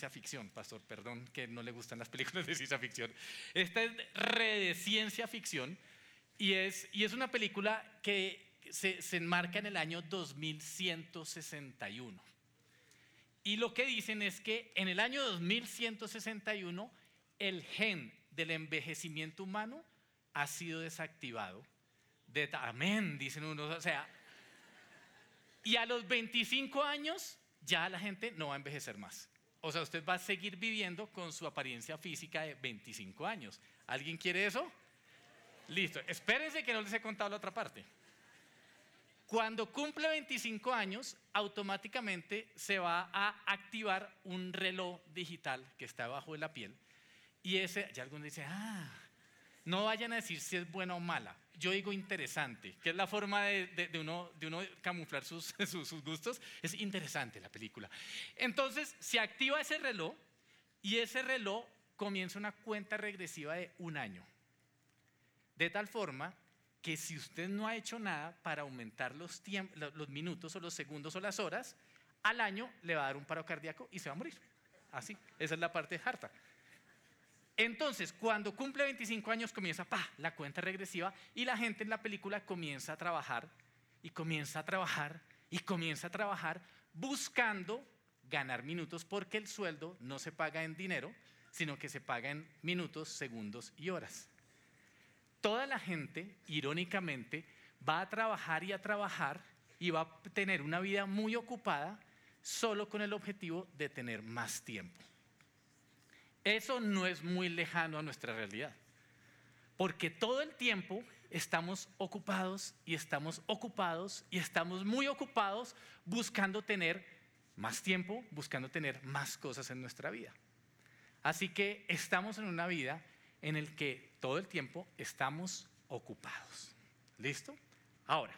ciencia ficción, pastor, perdón que no le gustan las películas de ciencia ficción. Esta es re ciencia ficción y es, y es una película que se, se enmarca en el año 2161. Y lo que dicen es que en el año 2161 el gen del envejecimiento humano ha sido desactivado. De, amén, dicen unos. O sea, y a los 25 años ya la gente no va a envejecer más. O sea, usted va a seguir viviendo con su apariencia física de 25 años. ¿Alguien quiere eso? Listo. Espérense que no les he contado la otra parte. Cuando cumple 25 años, automáticamente se va a activar un reloj digital que está debajo de la piel. Y ese, ya algunos dicen, ah, no vayan a decir si es buena o mala. Yo digo interesante, que es la forma de, uno, de uno, camuflar sus, sus, gustos. Es interesante la película. Entonces, se activa ese reloj y ese reloj comienza una cuenta regresiva de un año. De tal forma que si usted no ha hecho nada para aumentar los, los minutos o los segundos o las horas, al año le va a dar un paro cardíaco y se va a morir. Así, esa es la parte harta. Entonces, cuando cumple 25 años comienza pa, la cuenta regresiva y la gente en la película comienza a trabajar y comienza a trabajar y comienza a trabajar buscando ganar minutos porque el sueldo no se paga en dinero, sino que se paga en minutos, segundos y horas. Toda la gente, irónicamente, va a trabajar y a trabajar y va a tener una vida muy ocupada solo con el objetivo de tener más tiempo. Eso no es muy lejano a nuestra realidad. Porque todo el tiempo estamos ocupados y estamos ocupados y estamos muy ocupados buscando tener más tiempo, buscando tener más cosas en nuestra vida. Así que estamos en una vida en la que todo el tiempo estamos ocupados. ¿Listo? Ahora,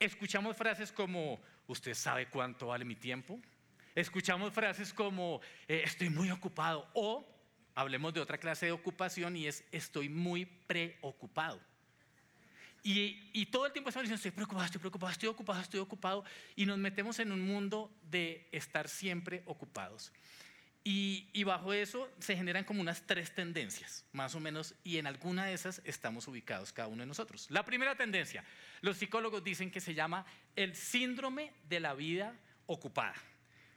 escuchamos frases como, ¿usted sabe cuánto vale mi tiempo? Escuchamos frases como eh, estoy muy ocupado o hablemos de otra clase de ocupación y es estoy muy preocupado. Y, todo el tiempo estamos diciendo estoy preocupado, estoy preocupado, estoy ocupado, estoy ocupado y nos metemos en un mundo de estar siempre ocupados. Y, y, bajo eso se generan como unas tres tendencias, más o menos, y en alguna de esas estamos ubicados cada uno de nosotros. La primera tendencia, los psicólogos dicen que se llama el síndrome de la vida ocupada.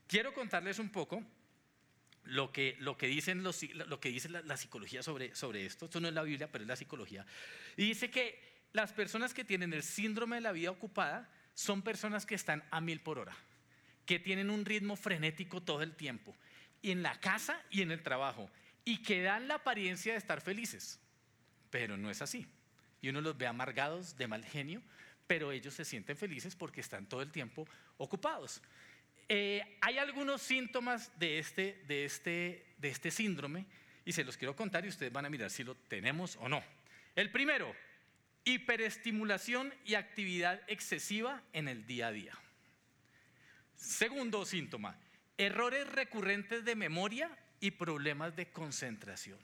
Quiero contarles un poco lo que, lo que, dicen lo que dice la, psicología sobre, sobre esto. Esto no es la Biblia, pero es la psicología. Y dice que las personas que tienen el síndrome de la vida ocupada son personas que están a mil por hora, que tienen un ritmo frenético todo el tiempo, en la casa y en el trabajo, y que dan la apariencia de estar felices. Pero no es así. Y uno los ve amargados, de mal genio, pero ellos se sienten felices porque están todo el tiempo ocupados. Eh, hay algunos síntomas este, de, este, de este síndrome y se los quiero contar y ustedes van a mirar si lo tenemos o no. El primero, hiperestimulación y actividad excesiva en el día a día. Segundo síntoma, errores recurrentes de memoria y problemas de concentración.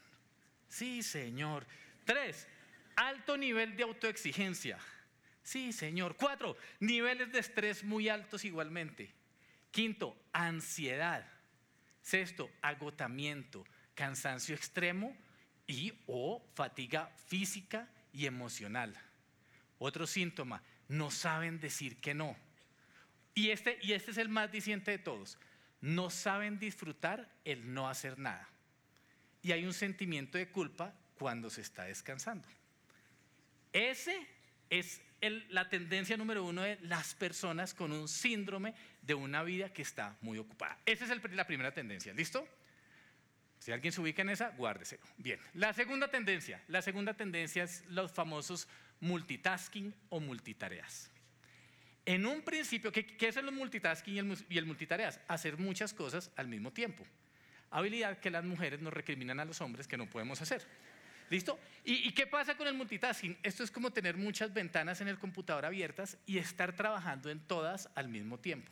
Sí, señor. Tres, alto nivel de autoexigencia. Sí, señor. Cuatro, niveles de estrés muy altos igualmente. Quinto, ansiedad. Sexto, agotamiento, cansancio extremo y o fatiga física y emocional. Otro síntoma, no saben decir que no. Y este, y este es el más diciente de todos. No saben disfrutar el no hacer nada. Y hay un sentimiento de culpa cuando se está descansando. Ese es la tendencia número uno de las personas con un síndrome de una vida que está muy ocupada. Esa es la primera tendencia. ¿Listo? Si alguien se ubica en esa, guárdeselo. Bien. La segunda tendencia. La segunda tendencia es los famosos multitasking o multitareas. En un principio, ¿qué, qué es el multitasking y el, y el multitareas? Hacer muchas cosas al mismo tiempo. Habilidad que las mujeres nos recriminan a los hombres que no podemos hacer. ¿Listo? ¿Y, qué pasa con el multitasking? Esto es como tener muchas ventanas en el computador abiertas y estar trabajando en todas al mismo tiempo.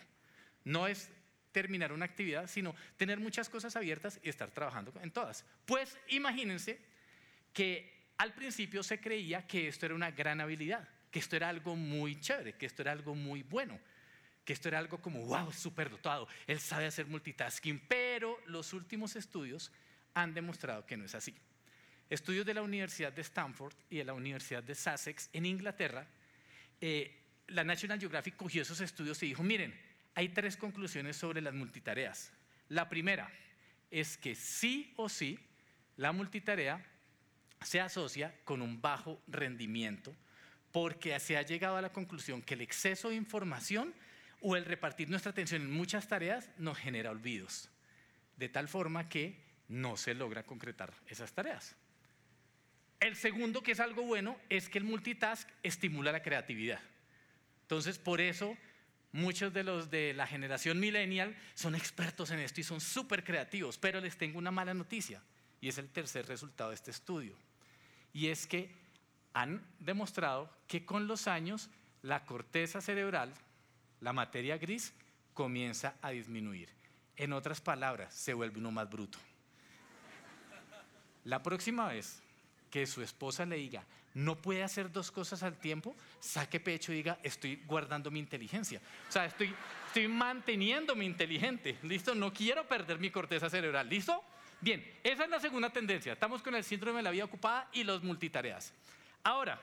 No es terminar una actividad, sino tener muchas cosas abiertas y estar trabajando en todas. Pues imagínense que al principio se creía que esto era una gran habilidad, que esto era algo muy chévere, que esto era algo muy bueno. que esto era algo como, wow, súper dotado, él sabe hacer multitasking, pero los últimos estudios han demostrado que no es así. Estudios de la Universidad de Stanford y de la Universidad de Sussex en Inglaterra, eh, la National Geographic cogió esos estudios y dijo, miren, hay tres conclusiones sobre las multitareas. La primera es que sí o sí la multitarea se asocia con un bajo rendimiento porque se ha llegado a la conclusión que el exceso de información o el repartir nuestra atención en muchas tareas nos genera olvidos, de tal forma que no se logra concretar esas tareas. El segundo, que es algo bueno, es que el multitask estimula la creatividad. Entonces, por eso muchos de los de la generación millennial son expertos en esto y son súper creativos, pero les tengo una mala noticia, y es el tercer resultado de este estudio. Y es que han demostrado que con los años la corteza cerebral, la materia gris, comienza a disminuir. En otras palabras, se vuelve uno más bruto. La próxima vez que su esposa le diga, no puede hacer dos cosas al tiempo, saque pecho y diga, estoy guardando mi inteligencia. O sea, estoy, estoy manteniéndome inteligente. ¿Listo? No quiero perder mi corteza cerebral. ¿Listo? Bien, esa es la segunda tendencia. Estamos con el síndrome de la vida ocupada y los multitareas. Ahora,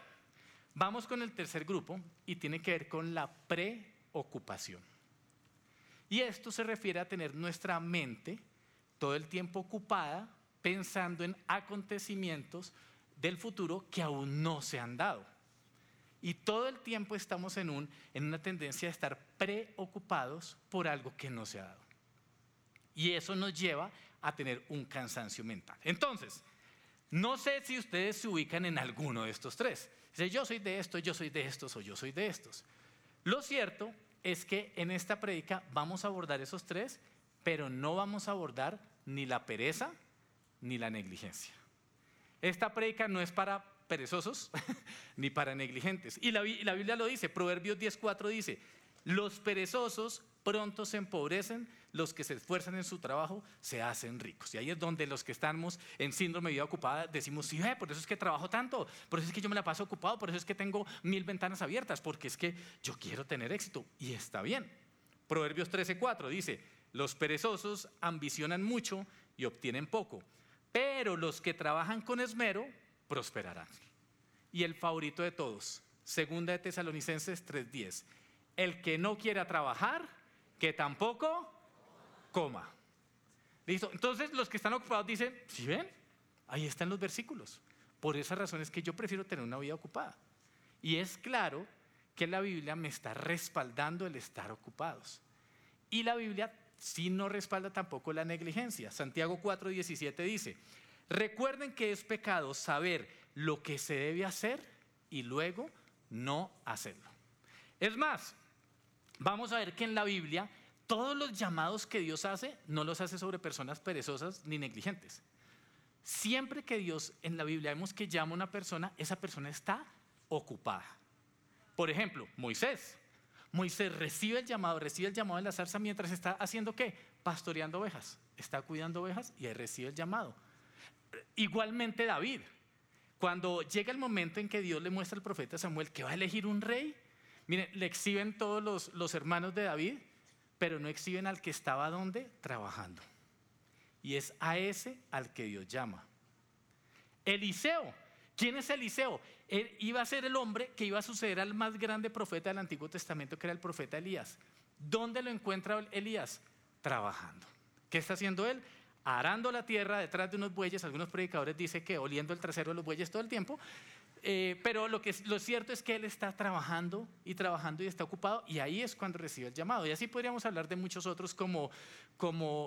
vamos con el tercer grupo y tiene que ver con la preocupación. Y esto se refiere a tener nuestra mente todo el tiempo ocupada pensando en acontecimientos del futuro que aún no se han dado. Y todo el tiempo estamos en, un, en una tendencia a estar preocupados por algo que no se ha dado. Y eso nos lleva a tener un cansancio mental. Entonces, no sé si ustedes se ubican en alguno de estos tres. Dice, yo soy de esto, yo soy de estos o yo soy de estos. Lo cierto es que en esta predica vamos a abordar esos tres, pero no vamos a abordar ni la pereza ni la negligencia. Esta predica no es para perezosos ni para negligentes. Y la, la Biblia lo dice, Proverbios 10.4 dice, los perezosos pronto se empobrecen, los que se esfuerzan en su trabajo se hacen ricos. Y ahí es donde los que estamos en síndrome de vida ocupada decimos, sí, por eso es que trabajo tanto, por eso es que yo me la paso ocupado, por eso es que tengo mil ventanas abiertas, porque es que yo quiero tener éxito. Y está bien. Proverbios 13:4 dice, los perezosos ambicionan mucho y obtienen poco, pero los que trabajan con esmero prosperarán. Y el favorito de todos, segunda de Tesalonicenses 3:10, el que no quiera trabajar, que tampoco coma. ¿Listo? Entonces los que están ocupados dicen, si ven, ahí están los versículos. Por esa razón es que yo prefiero tener una vida ocupada. Y es claro que la Biblia me está respaldando el estar ocupados. Y la Biblia sí no respalda tampoco la negligencia. Santiago 4:17 dice, recuerden que es pecado saber lo que se debe hacer y luego no hacerlo. Es más, vamos a ver que en la Biblia todos los llamados que Dios hace no los hace sobre personas perezosas ni negligentes. Siempre que Dios en la Biblia vemos que llama a una persona, esa persona está ocupada. Por ejemplo, Moisés. Moisés recibe el llamado, recibe el llamado de la zarza mientras está haciendo qué? Pastoreando ovejas. Está cuidando ovejas y recibe el llamado. Igualmente David. Cuando llega el momento en que Dios le muestra al profeta Samuel que va a elegir un rey, miren, le exhiben todos los, los hermanos de David pero no exhiben al que estaba donde trabajando. Y es a ese al que Dios llama. Eliseo. ¿Quién es Eliseo? Él iba a ser el hombre que iba a suceder al más grande profeta del Antiguo Testamento, que era el profeta Elías. ¿Dónde lo encuentra Elías? Trabajando. ¿Qué está haciendo él? Arando la tierra detrás de unos bueyes. Algunos predicadores dicen que oliendo el trasero de los bueyes todo el tiempo. Eh, pero lo, cierto es que él está trabajando y trabajando y está ocupado y ahí es cuando recibe el llamado. Y así podríamos hablar de muchos otros como,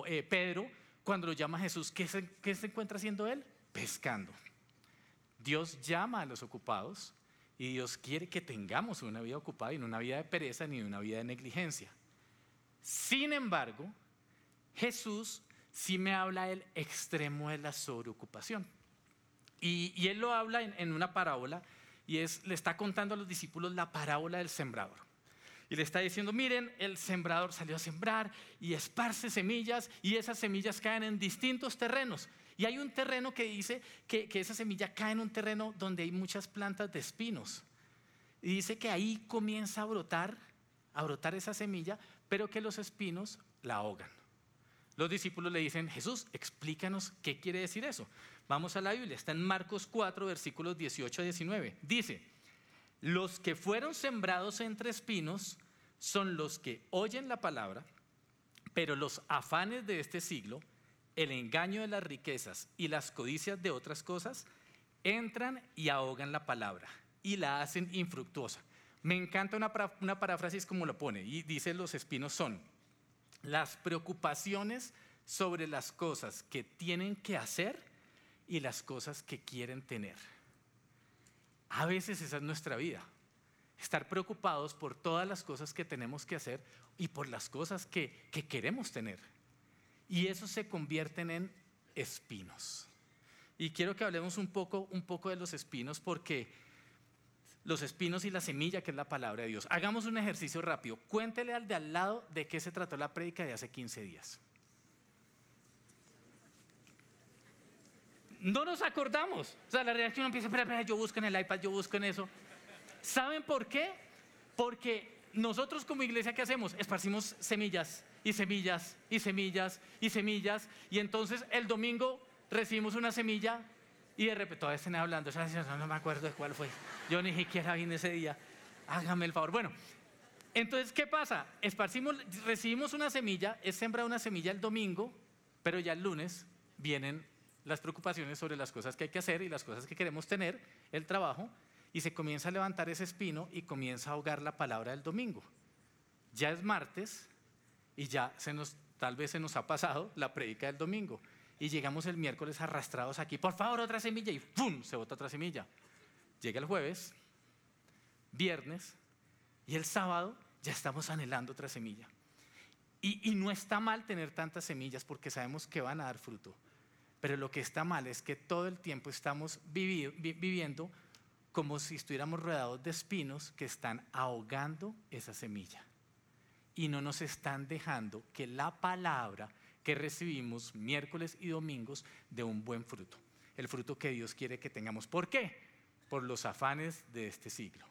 eh, Pedro, cuando lo llama Jesús, ¿qué se, ¿qué se encuentra haciendo él? Pescando. Dios llama a los ocupados y Dios quiere que tengamos una vida ocupada y no una vida de pereza ni una vida de negligencia. Sin embargo, Jesús sí me habla del extremo de la sobreocupación. Y, él lo habla en, una parábola y le está contando a los discípulos la parábola del sembrador. Y le está diciendo, miren, el sembrador salió a sembrar y esparce semillas y esas semillas caen en distintos terrenos. Y hay un terreno que dice que, esa semilla cae en un terreno donde hay muchas plantas de espinos. Y dice que ahí comienza a brotar a brotar esa semilla, pero que los espinos la ahogan. Los discípulos le dicen, Jesús, explícanos qué quiere decir eso. Vamos a la Biblia, está en Marcos 4, versículos 18 a 19. Dice, los que fueron sembrados entre espinos son los que oyen la palabra, pero los afanes de este siglo, el engaño de las riquezas y las codicias de otras cosas, entran y ahogan la palabra y la hacen infructuosa. Me encanta una, una paráfrasis como lo pone, y dice los espinos son las preocupaciones sobre las cosas que tienen que hacer y las cosas que quieren tener. A veces esa es nuestra vida. Estar preocupados por todas las cosas que tenemos que hacer y por las cosas que, que queremos tener. Y eso se convierten en espinos. Y quiero que hablemos un poco, un poco de los espinos porque los espinos y la semilla, que es la palabra de Dios. Hagamos un ejercicio rápido. Cuéntele al de al lado de qué se trató la prédica de hace 15 días. No nos acordamos. O sea, la reacción empieza, espera, espera, yo busco en el iPad, yo busco en eso. ¿Saben por qué? Porque nosotros como iglesia, ¿qué hacemos? Esparcimos semillas y semillas y semillas y semillas. Y entonces el domingo recibimos una semilla y de repente todavía están hablando. No me acuerdo de cuál fue. Yo ni siquiera vine ese día. Hágame el favor. Bueno, entonces, ¿qué pasa? Esparcimos, recibimos una semilla, es sembrada una semilla el domingo, pero ya el lunes vienen las preocupaciones sobre las cosas que hay que hacer y las cosas que queremos tener, el trabajo, y se comienza a levantar ese espino y comienza a ahogar la palabra del domingo. Ya es martes y ya se nos, tal vez se nos ha pasado la predica del domingo. Y llegamos el miércoles arrastrados aquí, por favor, otra semilla, y ¡pum! se bota otra semilla. Llega el jueves, viernes, y el sábado ya estamos anhelando otra semilla. Y, y no está mal tener tantas semillas porque sabemos que van a dar fruto. Pero lo que está mal es que todo el tiempo estamos viviendo como si estuviéramos rodeados de espinos que están ahogando esa semilla. Y no nos están dejando que la palabra que recibimos miércoles y domingos dé un buen fruto. El fruto que Dios quiere que tengamos. ¿Por qué? Por los afanes de este siglo.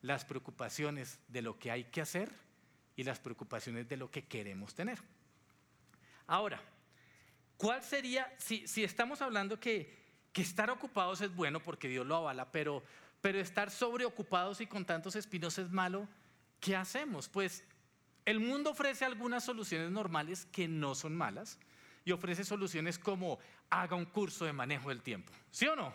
Las preocupaciones de lo que hay que hacer y las preocupaciones de lo que queremos tener. Ahora, ¿Cuál sería, si, si estamos hablando que, que, estar ocupados es bueno porque Dios lo avala, pero, pero estar sobreocupados y con tantos espinos es malo, ¿qué hacemos? Pues el mundo ofrece algunas soluciones normales que no son malas y ofrece soluciones como haga un curso de manejo del tiempo. ¿Sí o no?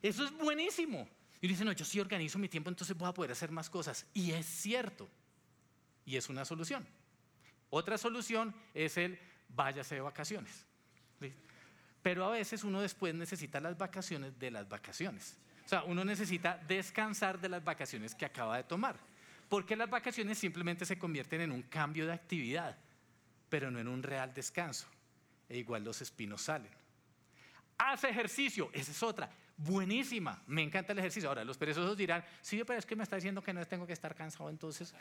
Eso es buenísimo. Y dicen, no, yo sí organizo mi tiempo, entonces voy a poder hacer más cosas. Y es cierto. Y es una solución. Otra solución es el váyase de vacaciones. Pero a veces uno después necesita las vacaciones de las vacaciones. O sea, uno necesita descansar de las vacaciones que acaba de tomar. Porque las vacaciones simplemente se convierten en un cambio de actividad, pero no en un real descanso. E igual los espinos salen. Hace ejercicio, esa es otra. Buenísima, me encanta el ejercicio. Ahora, los perezosos dirán, sí, pero es que me está diciendo que no tengo que estar cansado, entonces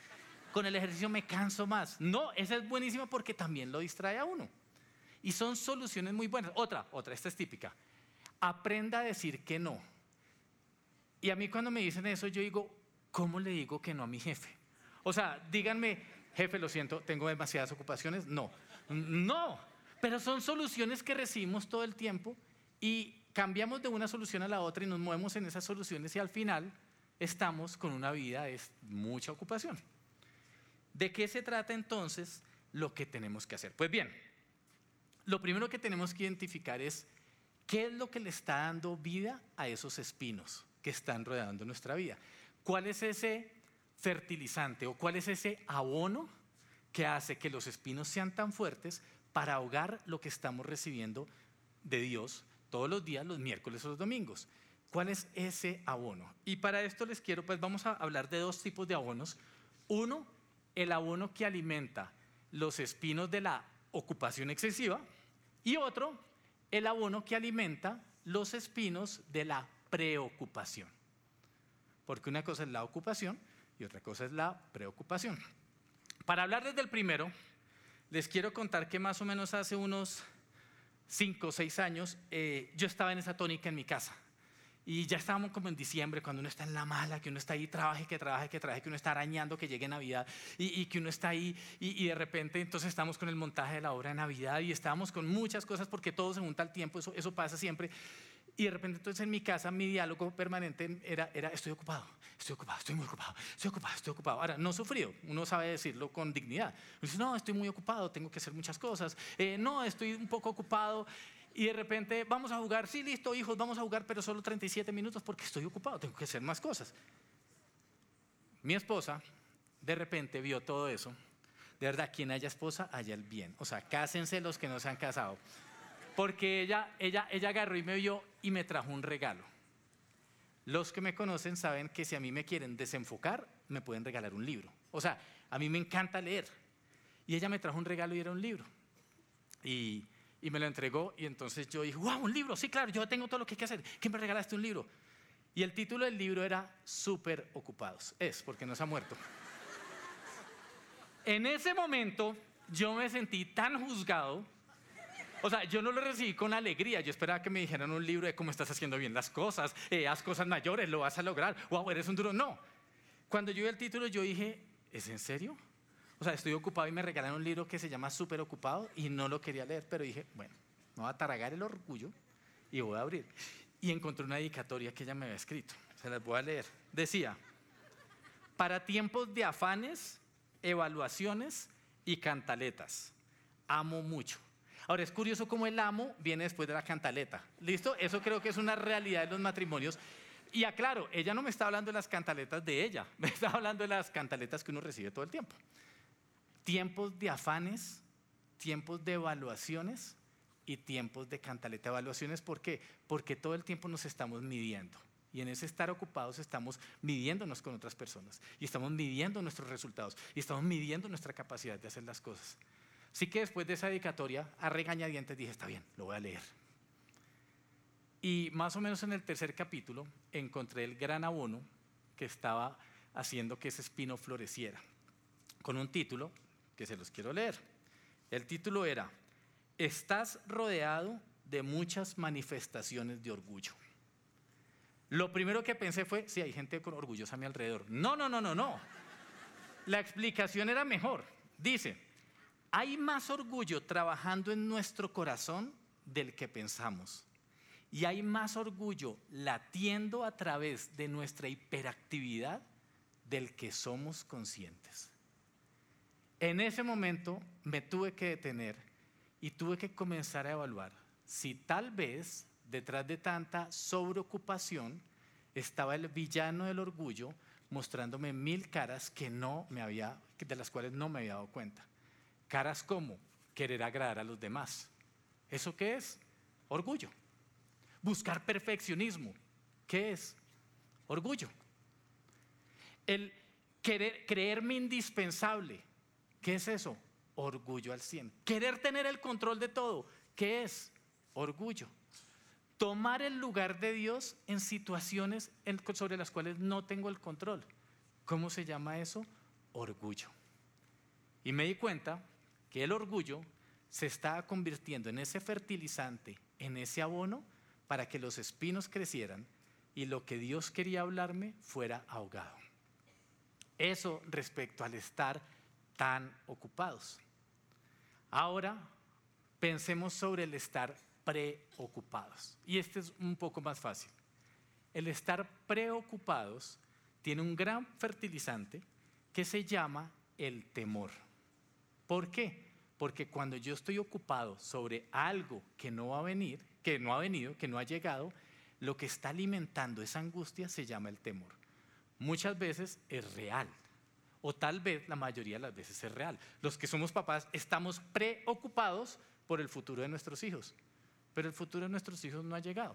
con el ejercicio me canso más. No, esa es buenísima porque también lo distrae a uno. Y son soluciones muy buenas. Otra, otra, esta es típica. Aprenda a decir que no. Y a mí cuando me dicen eso, yo digo, ¿cómo le digo que no a mi jefe? O sea, díganme, jefe, lo siento, tengo demasiadas ocupaciones. No, no, pero son soluciones que recibimos todo el tiempo y cambiamos de una solución a la otra y nos movemos en esas soluciones y al final estamos con una vida de mucha ocupación. ¿De qué se trata entonces lo que tenemos que hacer? Pues bien, lo primero que tenemos que identificar es qué es lo que le está dando vida a esos espinos que están rodeando nuestra vida. ¿Cuál es ese fertilizante o cuál es ese abono que hace que los espinos sean tan fuertes para ahogar lo que estamos recibiendo de Dios todos los días, los miércoles o los domingos? ¿Cuál es ese abono? Y para esto les quiero, pues vamos a hablar de dos tipos de abonos. Uno, el abono que alimenta los espinos de la ocupación excesiva, y otro, el abono que alimenta los espinos de la preocupación. Porque una cosa es la ocupación y otra cosa es la preocupación. Para hablar desde el primero, les quiero contar que más o menos hace unos 5 o 6 años eh, yo estaba en esa tónica en mi casa. Y ya estábamos como en diciembre, cuando uno está en la mala, que uno está ahí, trabaje, que trabaje, que trabaje, que uno está arañando, que llegue Navidad, y, que uno está ahí, y, de repente entonces estamos con el montaje de la obra de Navidad, y estábamos con muchas cosas, porque todo se junta al tiempo, eso, eso pasa siempre. Y de repente entonces en mi casa mi diálogo permanente era, era estoy ocupado, estoy ocupado, estoy muy ocupado, estoy ocupado, estoy ocupado. Ahora, no sufrido, uno sabe decirlo con dignidad. dice, no, estoy muy ocupado, tengo que hacer muchas cosas. Eh, no, estoy un poco ocupado. Y de repente, vamos a jugar, sí, listo, hijos, vamos a jugar, pero solo 37 minutos porque estoy ocupado, tengo que hacer más cosas. Mi esposa, de repente, vio todo eso. De verdad, quien haya esposa, haya el bien. O sea, cásense los que no se han casado. Porque ella, ella, ella agarró y me vio y me trajo un regalo. Los que me conocen saben que si a mí me quieren desenfocar, me pueden regalar un libro. O sea, a mí me encanta leer. Y ella me trajo un regalo y era un libro. Y y me lo entregó y entonces yo dije, wow, un libro, sí, claro, yo tengo todo lo que hay que hacer. ¿Quién me regalaste un libro? Y el título del libro era Súper Ocupados. Es, porque no se ha muerto. En ese momento yo me sentí tan juzgado. O sea, yo no lo recibí con alegría. Yo esperaba que me dijeran un libro de cómo estás haciendo bien las cosas, eh, haz cosas mayores, lo vas a lograr. Wow, eres un duro. No. Cuando yo vi el título, yo dije, ¿es en serio? O sea, estoy ocupado y me regalaron un libro que se llama Súper Ocupado y no lo quería leer, pero dije, bueno, me voy a taragar el orgullo y voy a abrir. Y encontré una dedicatoria que ella me había escrito. Se las voy a leer. Decía, para tiempos de afanes, evaluaciones y cantaletas, amo mucho. Ahora es curioso cómo el amo viene después de la cantaleta. ¿Listo? Eso creo que es una realidad de los matrimonios. Y aclaro, ella no me está hablando de las cantaletas de ella, me está hablando de las cantaletas que uno recibe todo el tiempo tiempos de afanes, tiempos de evaluaciones y tiempos de cantaleta. Evaluaciones, ¿por qué? Porque todo el tiempo nos estamos midiendo. Y en ese estar ocupados estamos midiéndonos con otras personas. Y estamos midiendo nuestros resultados. Y estamos midiendo nuestra capacidad de hacer las cosas. Así que después de esa dedicatoria, a regañadientes dije, está bien, lo voy a leer. Y más o menos en el tercer capítulo encontré el gran abono que estaba haciendo que ese espino floreciera. Con un título que se los quiero leer. El título era, Estás rodeado de muchas manifestaciones de orgullo. Lo primero que pensé fue, sí, hay gente orgullosa a mi alrededor. No, no, no, no, no. La explicación era mejor. Dice, hay más orgullo trabajando en nuestro corazón del que pensamos. Y hay más orgullo latiendo a través de nuestra hiperactividad del que somos conscientes. En ese momento me tuve que detener y tuve que comenzar a evaluar si tal vez detrás de tanta sobreocupación estaba el villano del orgullo mostrándome mil caras que no me había, de las cuales no me había dado cuenta. Caras como querer agradar a los demás. ¿Eso qué es? Orgullo. Buscar perfeccionismo. ¿Qué es? Orgullo. El querer, creerme indispensable ¿Qué es eso? Orgullo al 100. Querer tener el control de todo. ¿Qué es? Orgullo. Tomar el lugar de Dios en situaciones sobre las cuales no tengo el control. ¿Cómo se llama eso? Orgullo. Y me di cuenta que el orgullo se estaba convirtiendo en ese fertilizante, en ese abono, para que los espinos crecieran y lo que Dios quería hablarme fuera ahogado. Eso respecto al estar tan ocupados. Ahora pensemos sobre el estar preocupados. Y este es un poco más fácil. El estar preocupados tiene un gran fertilizante que se llama el temor. ¿Por qué? Porque cuando yo estoy ocupado sobre algo que no va a venir, que no ha venido, que no ha llegado, lo que está alimentando esa angustia se llama el temor. Muchas veces es real, o tal vez la mayoría de las veces es real. Los que somos papás estamos preocupados por el futuro de nuestros hijos, pero el futuro de nuestros hijos no ha llegado.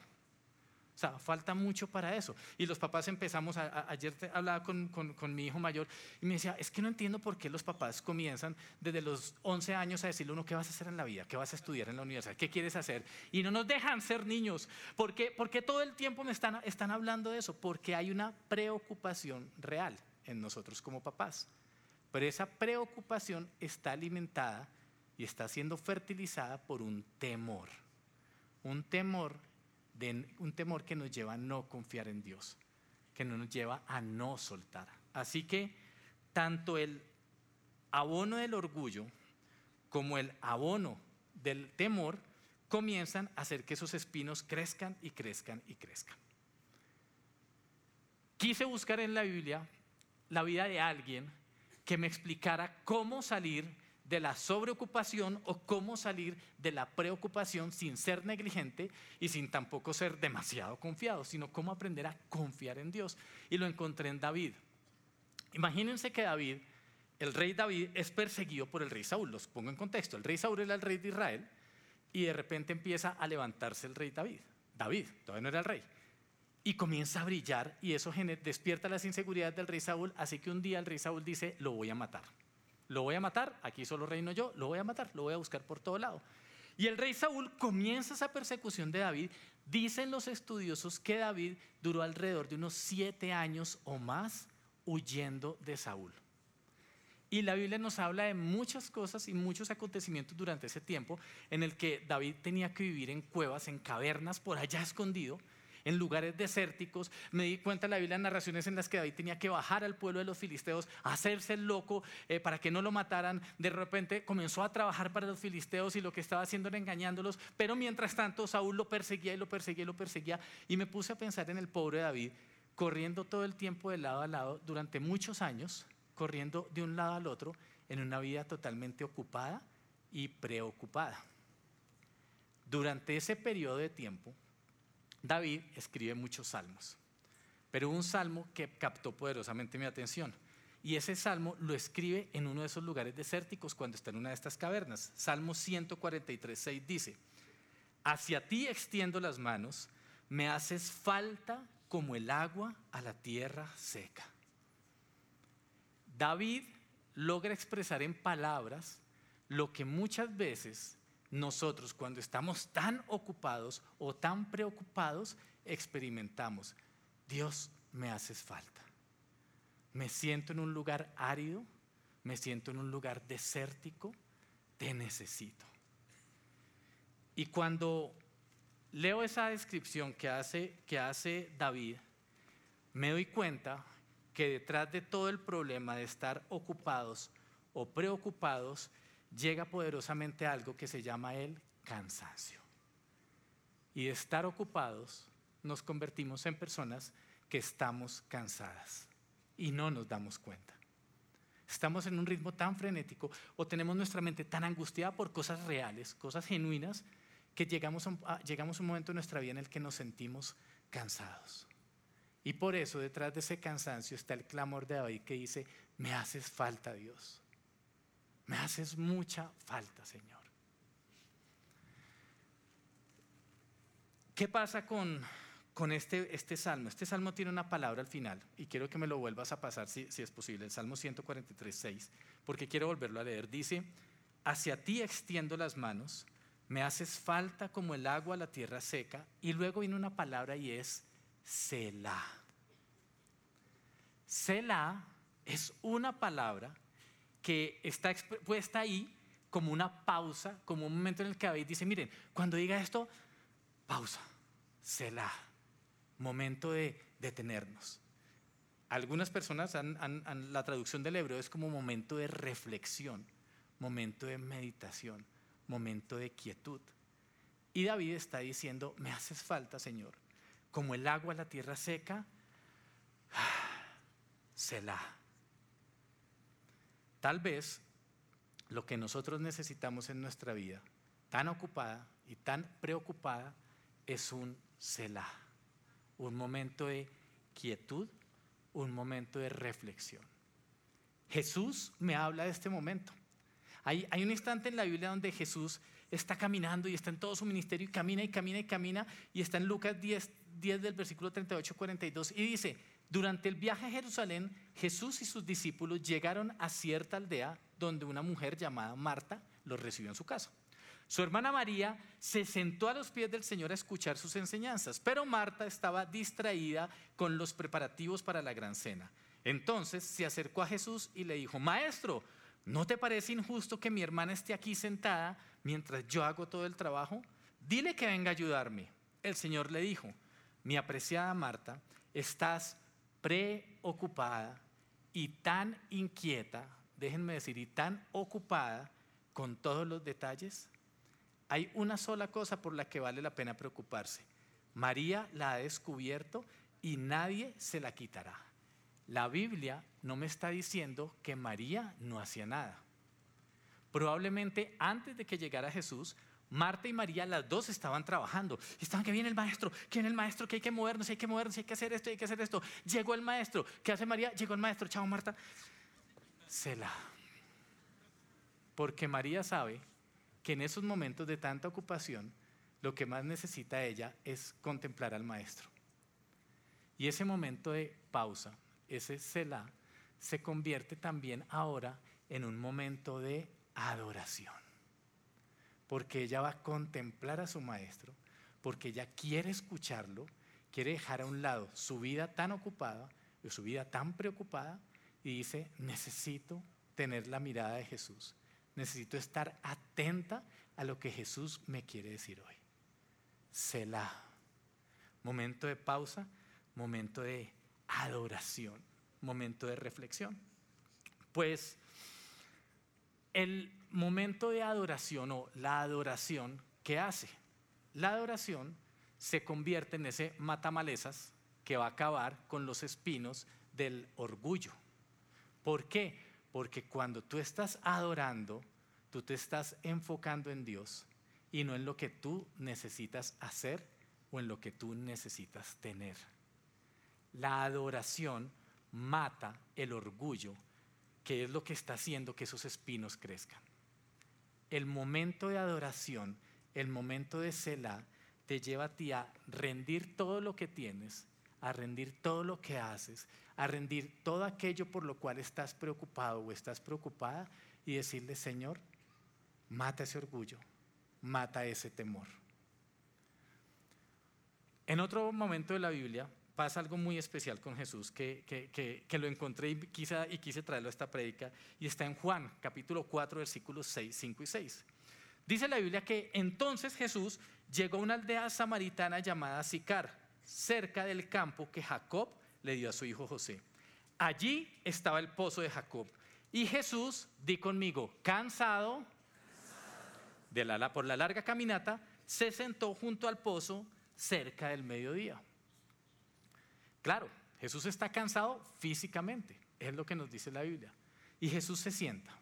O sea, falta mucho para eso. Y los papás empezamos, ayer hablaba con, con, mi hijo mayor y me decía, es que no entiendo por qué los papás comienzan desde los 11 años a decirle uno, ¿qué vas a hacer en la vida? ¿Qué vas a estudiar en la universidad? ¿Qué quieres hacer? Y no nos dejan ser niños. ¿Por qué, porque todo el tiempo me están, están hablando de eso? Porque hay una preocupación real en nosotros como papás. Pero esa preocupación está alimentada y está siendo fertilizada por un temor. Un temor de un temor que nos lleva a no confiar en Dios, que no nos lleva a no soltar. Así que tanto el abono del orgullo como el abono del temor comienzan a hacer que esos espinos crezcan y crezcan y crezcan. Quise buscar en la Biblia la vida de alguien que me explicara cómo salir de la sobreocupación o cómo salir de la preocupación sin ser negligente y sin tampoco ser demasiado confiado, sino cómo aprender a confiar en Dios. Y lo encontré en David. Imagínense que David, el rey David, es perseguido por el rey Saúl. Los pongo en contexto. El rey Saúl era el rey de Israel y de repente empieza a levantarse el rey David. David, todavía no era el rey. Y comienza a brillar y eso despierta las inseguridades del rey Saúl, así que un día el rey Saúl dice, lo voy a matar. Lo voy a matar, aquí solo reino yo, lo voy a matar, lo voy a buscar por todo lado. Y el rey Saúl comienza esa persecución de David. Dicen los estudiosos que David duró alrededor de unos siete años o más huyendo de Saúl. Y la Biblia nos habla de muchas cosas y muchos acontecimientos durante ese tiempo en el que David tenía que vivir en cuevas, en cavernas, por allá escondido, en lugares desérticos. Me di cuenta en la Biblia narraciones en las que David tenía que bajar al pueblo de los filisteos, hacerse el loco eh, para que no lo mataran. De repente comenzó a trabajar para los filisteos y lo que estaba haciendo era engañándolos. Pero mientras tanto Saúl lo perseguía y lo perseguía y lo perseguía. Y me puse a pensar en el pobre David, corriendo todo el tiempo de lado a lado durante muchos años corriendo de un lado al otro en una vida totalmente ocupada y preocupada. Durante ese periodo de tiempo, David escribe muchos salmos, pero un salmo que captó poderosamente mi atención. Y ese salmo lo escribe en uno de esos lugares desérticos cuando está en una de estas cavernas. Salmo 143, 6 dice, Hacia ti extiendo las manos, me haces falta como el agua a la tierra seca. David logra expresar en palabras lo que muchas veces nosotros cuando estamos tan ocupados o tan preocupados experimentamos. Dios, me haces falta. Me siento en un lugar árido, me siento en un lugar desértico, te necesito. Y cuando leo esa descripción que hace, que hace David, me doy cuenta que detrás de todo el problema de estar ocupados o preocupados llega poderosamente algo que se llama el cansancio. Y de estar ocupados nos convertimos en personas que estamos cansadas y no nos damos cuenta. Estamos en un ritmo tan frenético o tenemos nuestra mente tan angustiada por cosas reales, cosas genuinas, que llegamos a, llegamos a un momento en nuestra vida en el que nos sentimos cansados. Y por eso detrás de ese cansancio está el clamor de David que dice, me haces falta Dios. Me haces mucha falta, Señor. ¿Qué pasa con, con este, este salmo? Este salmo tiene una palabra al final y quiero que me lo vuelvas a pasar si, si es posible, el Salmo 143, 6, porque quiero volverlo a leer. Dice, hacia ti extiendo las manos, me haces falta como el agua a la tierra seca, y luego viene una palabra y es Selah. Selah es una palabra que está puesta ahí como una pausa, como un momento en el que David dice, miren, cuando diga esto, pausa, Selah, momento de detenernos. Algunas personas, han, la traducción del hebreo es como momento de reflexión, momento de meditación, momento de quietud. Y David está diciendo, me haces falta, Señor, como el agua a la tierra seca, Selah. Tal vez lo que nosotros necesitamos en nuestra vida, tan ocupada y tan preocupada, es un Selah, un momento de quietud, un momento de reflexión. Jesús me habla de este momento. Hay, un instante en la Biblia donde Jesús está caminando y está en todo su ministerio y camina y camina y camina y está en Lucas 10, 10 del versículo 38, 42 y dice, durante el viaje a Jerusalén, Jesús y sus discípulos llegaron a cierta aldea donde una mujer llamada Marta los recibió en su casa. Su hermana María se sentó a los pies del Señor a escuchar sus enseñanzas, pero Marta estaba distraída con los preparativos para la gran cena. Entonces se acercó a Jesús y le dijo, Maestro, ¿no te parece injusto que mi hermana esté aquí sentada mientras yo hago todo el trabajo? Dile que venga a ayudarme. el Señor le dijo, mi apreciada Marta, estás preocupada y tan inquieta, déjenme decir, y tan ocupada con todos los detalles. Hay una sola cosa por la que vale la pena preocuparse. María la ha descubierto y nadie se la quitará. La Biblia no me está diciendo que María no hacía nada. Probablemente antes de que llegara Jesús, Marta y María, las dos estaban trabajando. Estaban que viene el maestro, que viene el maestro, que hay que movernos, hay que movernos, hay que hacer esto, hay que hacer esto. Llegó el maestro. ¿Qué hace María? Llegó el maestro. Chao, Marta. Se la. Porque María sabe que en esos momentos de tanta ocupación, lo que más necesita ella es contemplar al maestro. Y ese momento de pausa, ese Selah, se convierte también ahora en un momento de adoración. Porque ella va a contemplar a su maestro, porque ella quiere escucharlo, quiere dejar a un lado su vida tan ocupada, su vida tan preocupada, y dice, necesito tener la mirada de Jesús, necesito estar atenta a lo que Jesús me quiere decir hoy. Selah. Momento de pausa, momento de adoración, momento de reflexión. Pues el momento de adoración o la adoración, ¿qué hace? La adoración se convierte en ese matamalezas que va a acabar con los espinos del orgullo. ¿Por qué? Porque cuando tú estás adorando, tú te estás enfocando en Dios y no en lo que tú necesitas hacer o en lo que tú necesitas tener. La adoración mata el orgullo que es lo que está haciendo que esos espinos crezcan. El momento de adoración, el momento de Selah, te lleva a ti a rendir todo lo que tienes, a rendir todo lo que haces, a rendir todo aquello por lo cual estás preocupado o estás preocupada y decirle, Señor, mata ese orgullo, mata ese temor. En otro momento de la Biblia, pasa algo muy especial con Jesús que, que, lo encontré y quise, y quise traerlo a esta prédica y está en Juan capítulo 4 versículos 6, 5 y 6. Dice la Biblia que entonces Jesús llegó a una aldea samaritana llamada Sicar, cerca del campo que Jacob le dio a su hijo José. Allí estaba el pozo de Jacob. Y Jesús, di conmigo, cansado por la larga caminata, se sentó junto al pozo cerca del mediodía. Claro, Jesús está cansado físicamente, es lo que nos dice la Biblia. Y Jesús se sienta.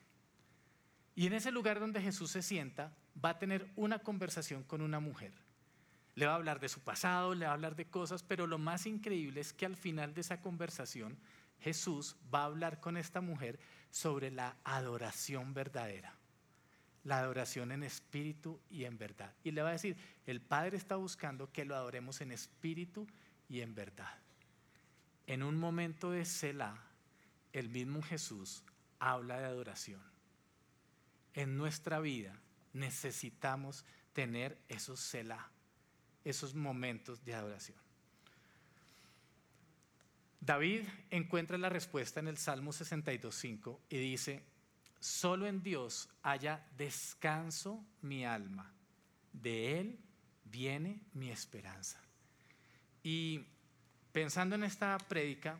Y en ese lugar donde Jesús se sienta, va a tener una conversación con una mujer. Le va a hablar de su pasado, le va a hablar de cosas, pero lo más increíble es que al final de esa conversación, Jesús va a hablar con esta mujer sobre la adoración verdadera. La adoración en espíritu y en verdad. Y le va a decir, el Padre está buscando que lo adoremos en espíritu y en verdad en un momento de Selah, el mismo Jesús habla de adoración. En nuestra vida necesitamos tener esos Selah, esos momentos de adoración. David encuentra la respuesta en el Salmo 62.5 y dice, solo en Dios haya descanso mi alma, de Él viene mi esperanza. Y Pensando en esta prédica,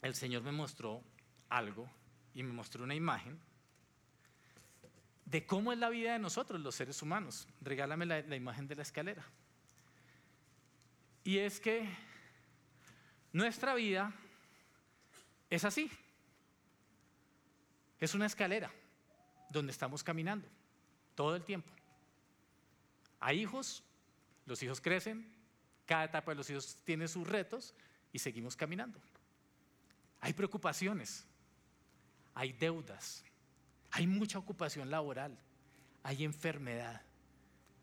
el Señor me mostró algo y me mostró una imagen de cómo es la vida de nosotros, los seres humanos. Regálame la, la imagen de la escalera. Y es que nuestra vida es así. Es una escalera donde estamos caminando todo el tiempo. Hay hijos, los hijos crecen, cada etapa de los hijos tiene sus retos y seguimos caminando. Hay preocupaciones, hay deudas, hay mucha ocupación laboral, hay enfermedad,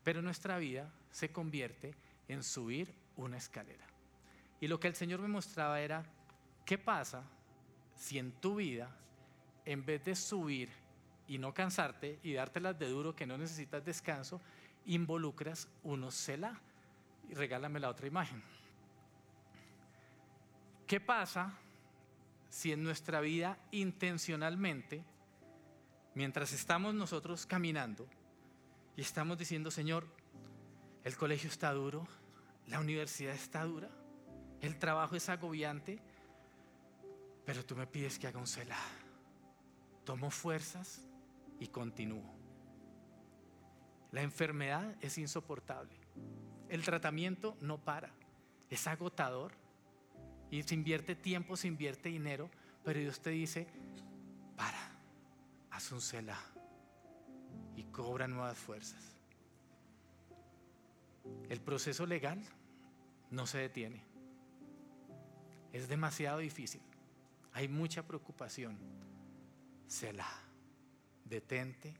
pero nuestra vida se convierte en subir una escalera. Y lo que el Señor me mostraba era, ¿qué pasa si en tu vida, en vez de subir y no cansarte y dártelas de duro que no necesitas descanso, involucras unos celah? Y regálame la otra imagen. ¿Qué pasa si en nuestra vida intencionalmente, mientras estamos nosotros caminando y estamos diciendo, Señor, el colegio está duro, la universidad está dura, el trabajo es agobiante, pero tú me pides que haga un Selah. Tomo fuerzas y continúo. La enfermedad es insoportable. El tratamiento no para. Es agotador. Y se invierte tiempo, se invierte dinero. Pero Dios te dice, para, haz un Selah y cobra nuevas fuerzas. El proceso legal no se detiene. Es demasiado difícil. Hay mucha preocupación. Selah, detente,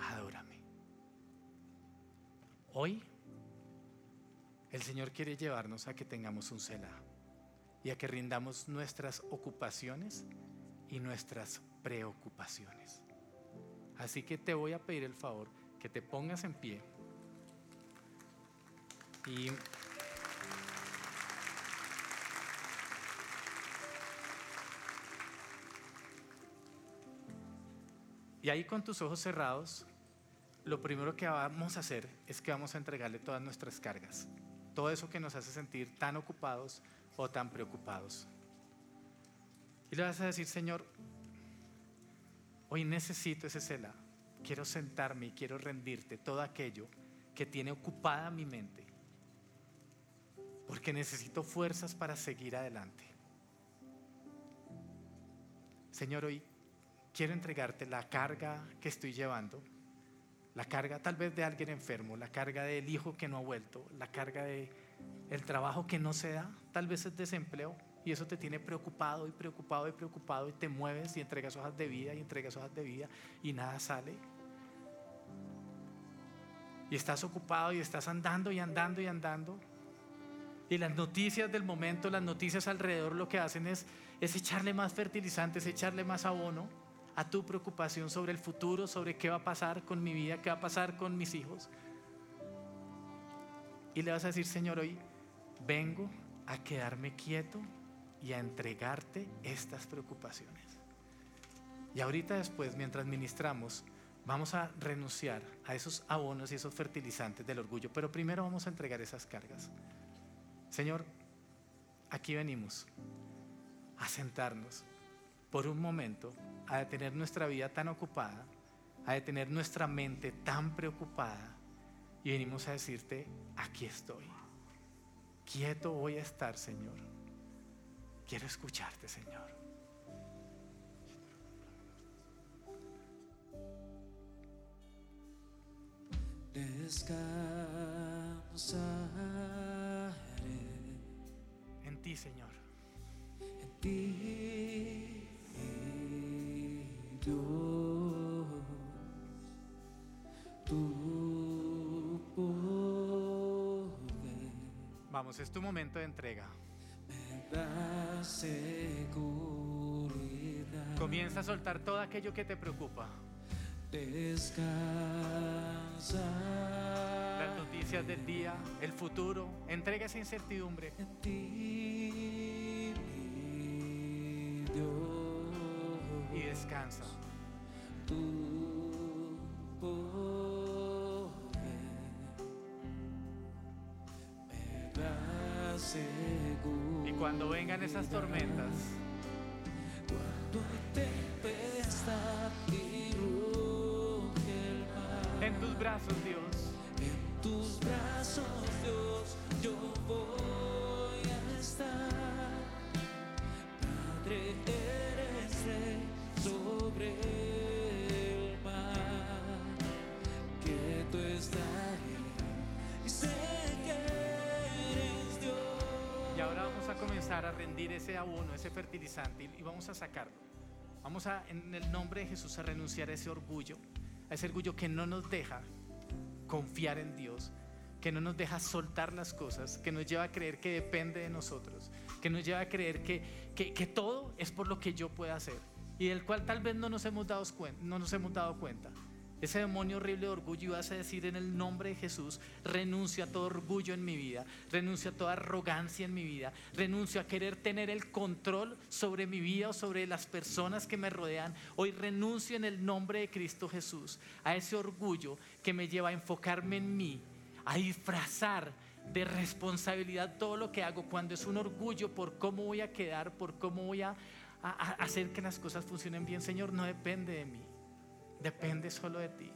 adórame. Hoy el Señor quiere llevarnos a que tengamos un Selah y a que rindamos nuestras ocupaciones y nuestras preocupaciones. Así que te voy a pedir el favor que te pongas en pie y Y ahí con tus ojos cerrados, lo primero que vamos a hacer es que vamos a entregarle todas nuestras cargas, todo eso que nos hace sentir tan ocupados o tan preocupados. Y le vas a decir, Señor, hoy necesito ese cela, quiero sentarme y quiero rendirte todo aquello que tiene ocupada mi mente, porque necesito fuerzas para seguir adelante. Señor, hoy quiero entregarte la carga que estoy llevando, la carga tal vez de alguien enfermo, la carga del hijo que no ha vuelto, la carga de el trabajo que no se da, tal vez es desempleo y eso te tiene preocupado y preocupado y preocupado y te mueves y entregas hojas de vida y entregas hojas de vida y nada sale. Y estás ocupado y estás andando y andando y andando. Y las noticias del momento, las noticias alrededor lo que hacen es, es echarle más fertilizantes, echarle más abono a tu preocupación sobre el futuro, sobre qué va a pasar con mi vida, qué va a pasar con mis hijos. Y le vas a decir, Señor, hoy vengo a quedarme quieto y a entregarte estas preocupaciones. Y ahorita después, mientras ministramos, vamos a renunciar a esos abonos y esos fertilizantes del orgullo, pero primero vamos a entregar esas cargas. Señor, aquí venimos a sentarnos por un momento a tener nuestra vida tan ocupada, a tener nuestra mente tan preocupada y venimos a decirte, aquí estoy. Quieto voy a estar, Señor. Quiero escucharte, Señor. en ti, Señor. En ti Vamos, es tu momento de entrega. Comienza a soltar todo aquello que te preocupa. Las noticias del día, el futuro. Entrega esa incertidumbre. Y descansa. Y cuando vengan esas tormentas, en tus brazos, Dios, en tus brazos, Dios, yo voy a estar. Padre, sobre el mar, que tú estaré y sé que eres Dios. Y ahora vamos a comenzar a rendir ese abono, ese fertilizante y vamos a sacarlo. Vamos a, en el nombre de Jesús, a renunciar a ese orgullo, a ese orgullo que no nos deja confiar en Dios, que no nos deja soltar las cosas, que nos lleva a creer que depende de nosotros, que nos lleva a creer que, que, que todo es por lo que yo pueda hacer y del cual tal vez no nos hemos dado, no nos hemos dado cuenta. Ese demonio horrible de orgullo vas a decir en el nombre de Jesús, renuncio a todo orgullo en mi vida, renuncio a toda arrogancia en mi vida, renuncio a querer tener el control sobre mi vida o sobre las personas que me rodean. Hoy renuncio en el nombre de Cristo Jesús a ese orgullo que me lleva a enfocarme en mí, a disfrazar de responsabilidad todo lo que hago, cuando es un orgullo por cómo voy a quedar, por cómo voy a, a- hacer que las cosas funcionen bien, Señor, no depende de mí, depende solo de ti.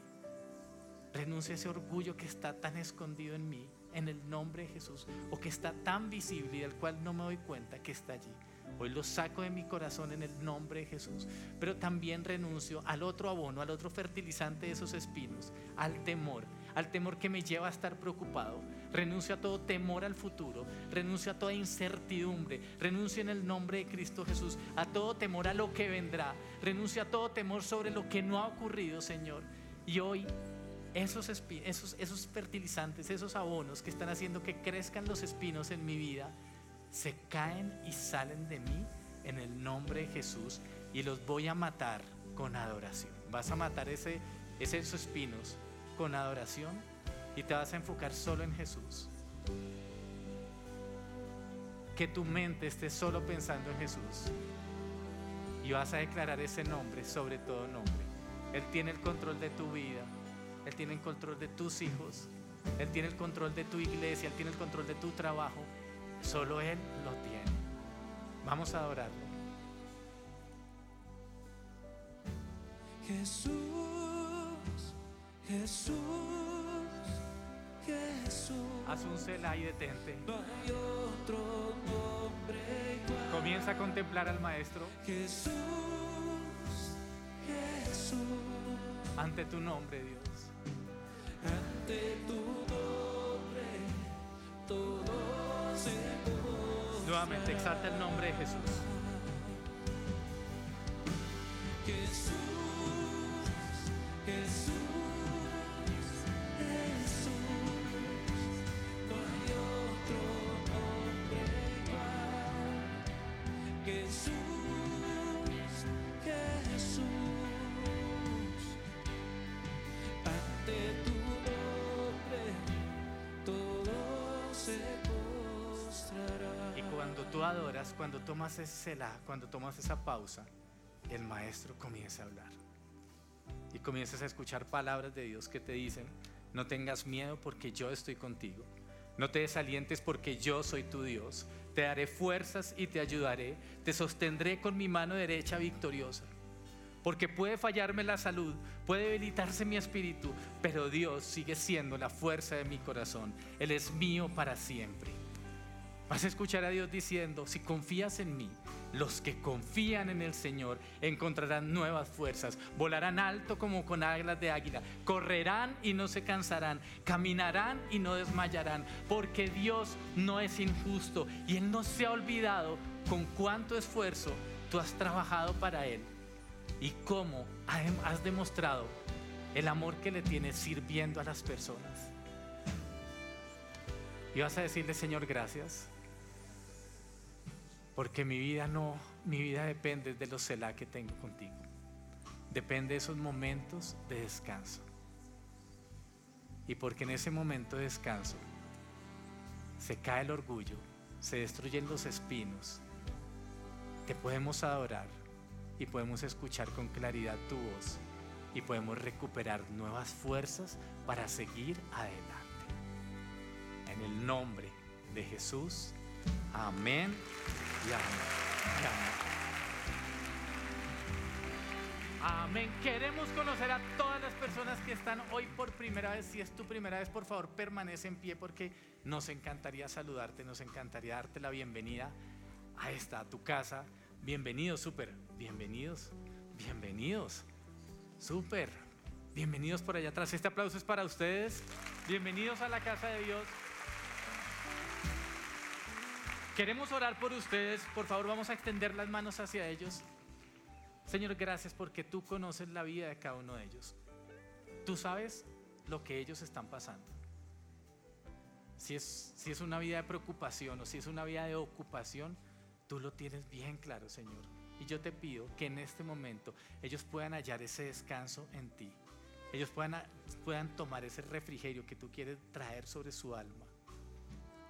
Renuncia a ese orgullo que está tan escondido en mí, en el nombre de Jesús, o que está tan visible y del cual no me doy cuenta que está allí. Hoy lo saco de mi corazón en el nombre de Jesús. Pero también renuncio al otro abono, al otro fertilizante de esos espinos, al temor, al temor que me lleva a estar preocupado. Renuncio a todo temor al futuro, renuncio a toda incertidumbre, renuncio en el nombre de Cristo Jesús a todo temor a lo que vendrá, renuncio a todo temor sobre lo que no ha ocurrido, Señor. Y hoy esos, esos, esos fertilizantes, esos abonos que están haciendo que crezcan los espinos en mi vida, se caen y salen de mí en el nombre de Jesús y los voy a matar con adoración. Vas a matar ese- esos espinos con adoración y te vas a enfocar solo en Jesús. Que tu mente esté solo pensando en Jesús y vas a declarar ese nombre sobre todo nombre. Él tiene el control de tu vida, Él tiene el control de tus hijos, Él tiene el control de tu iglesia, Él tiene el control de tu trabajo. Solo Él lo tiene. Vamos a adorarlo. Jesús, Jesús. Haz un cela y detente. Comienza a contemplar al Maestro Jesús, Jesús. ante tu nombre, Dios. Ante tu nombre todo se. Nuevamente exalta el nombre de. Jesús, tomas cuando tomas esa pausa, el maestro comienza a hablar. Y comienzas a escuchar palabras de Dios que te dicen, no tengas miedo porque yo estoy contigo. No te desalientes porque yo soy tu Dios. Te daré fuerzas y te ayudaré. Te sostendré con mi mano derecha victoriosa. Porque puede fallarme la salud, puede debilitarse mi espíritu, pero Dios sigue siendo la fuerza de mi corazón. Él es mío para siempre. Vas a escuchar a Dios diciendo, si confías en mí, los que confían en el Señor encontrarán nuevas fuerzas, volarán alto como con alas de águila, correrán y no se cansarán, caminarán y no desmayarán, porque Dios no es injusto y Él no se ha olvidado con cuánto esfuerzo tú has trabajado para Él y cómo has demostrado el amor que le tienes sirviendo a las personas. Y vas a decirle, Señor, gracias. Porque mi vida no, mi vida depende de los celah que tengo contigo. Depende de esos momentos de descanso. Y porque en ese momento de descanso se cae el orgullo, se destruyen los espinos, te podemos adorar y podemos escuchar con claridad tu voz y podemos recuperar nuevas fuerzas para seguir adelante. En el nombre de Jesús. Amén y amén. Amén. Queremos conocer a todas las personas que están hoy por primera vez. Si es tu primera vez, por favor, permanece en pie porque nos encantaría saludarte, nos encantaría darte la bienvenida a esta, a tu casa. Bienvenidos, súper. Bienvenidos, bienvenidos. Súper. Bienvenidos por allá atrás. Este aplauso es para ustedes. Bienvenidos a la casa de Dios. Queremos orar por ustedes. Por favor, vamos a extender las manos hacia ellos. Señor, gracias porque tú conoces la vida de cada uno de ellos. Tú sabes lo que ellos están pasando. Si es, si es una vida de preocupación o si es una vida de ocupación, tú lo tienes bien claro, Señor. Y yo te pido que en este momento ellos puedan hallar ese descanso en ti. Ellos puedan, puedan tomar ese refrigerio que tú quieres traer sobre su alma.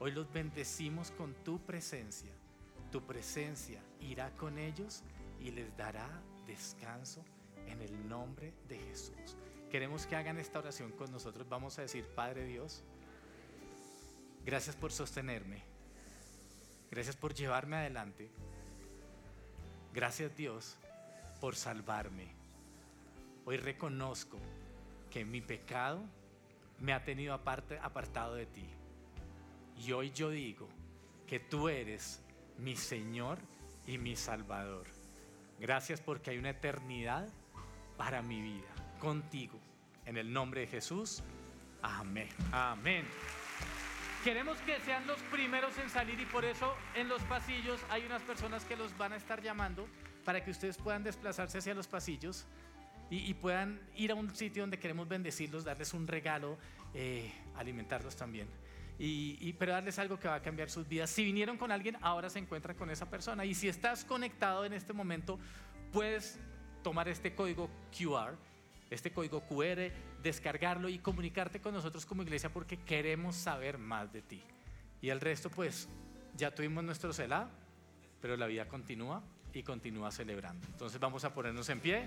Hoy los bendecimos con tu presencia. Tu presencia irá con ellos y les dará descanso en el nombre de Jesús. Queremos que hagan esta oración con nosotros. Vamos a decir, Padre Dios, Gracias por sostenerme. Gracias por llevarme adelante. Gracias Dios por salvarme. Hoy reconozco que mi pecado me ha tenido apartado de ti. Y hoy yo digo que tú eres mi Señor y mi Salvador. Gracias porque hay una eternidad para mi vida contigo. En el nombre de Jesús. Amén. Amén. Queremos que sean los primeros en salir y por eso en los pasillos hay unas personas que los van a estar llamando para que ustedes puedan desplazarse hacia los pasillos y, puedan ir a un sitio donde queremos bendecirlos, darles un regalo, eh, alimentarlos también. Y, y, pero darles algo que va a cambiar sus vidas. Si vinieron con alguien, ahora se encuentran con esa persona. Y si estás conectado en este momento, puedes tomar este código QR este código QR, descargarlo y comunicarte con nosotros como iglesia porque queremos saber más de ti. Y el resto, pues, ya tuvimos nuestro CELA, pero la vida continúa y continúa celebrando. Entonces vamos a ponernos en pie.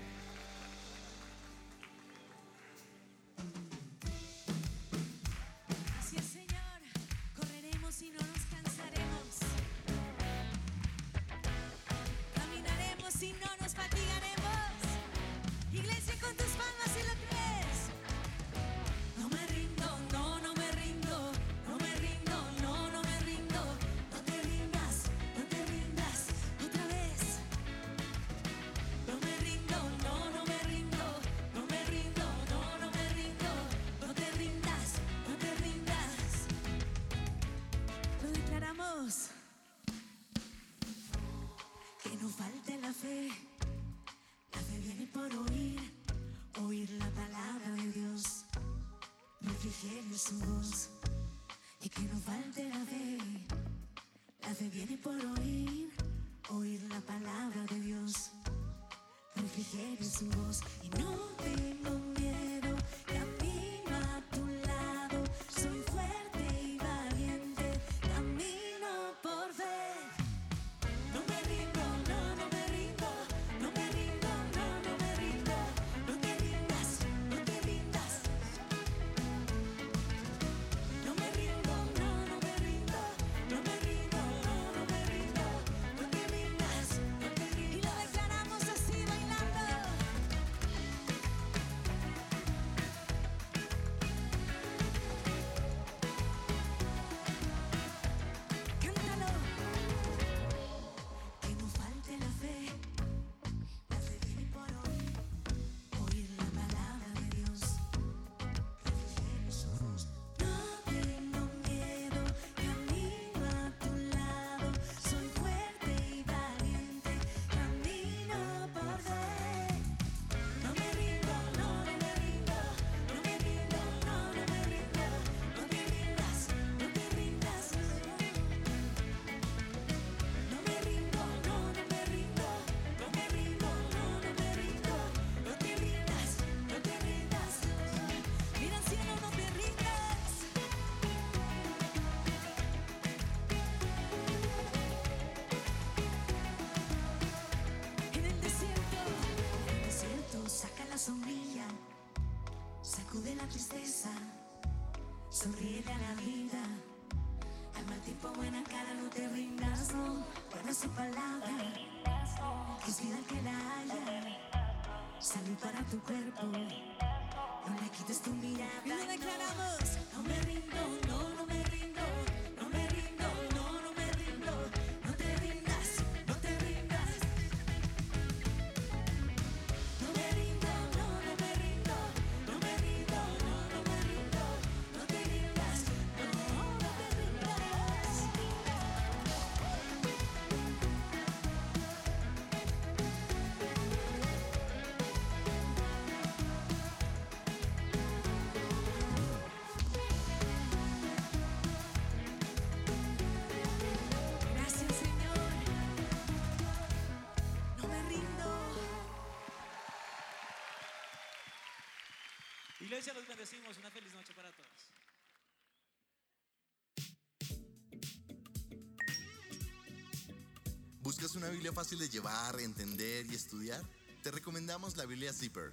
Y no sonríe a la vida. Al mal tiempo, buena cara, no te rindas, no. Guarda su palabra, es vida que la haya. Salud para tu cuerpo, no le quites tu mirada. Y lo declaramos, no me rindo, no. Iglesia, ¿Buscas una Biblia fácil de llevar, entender y estudiar? Te recomendamos la Biblia Zipper.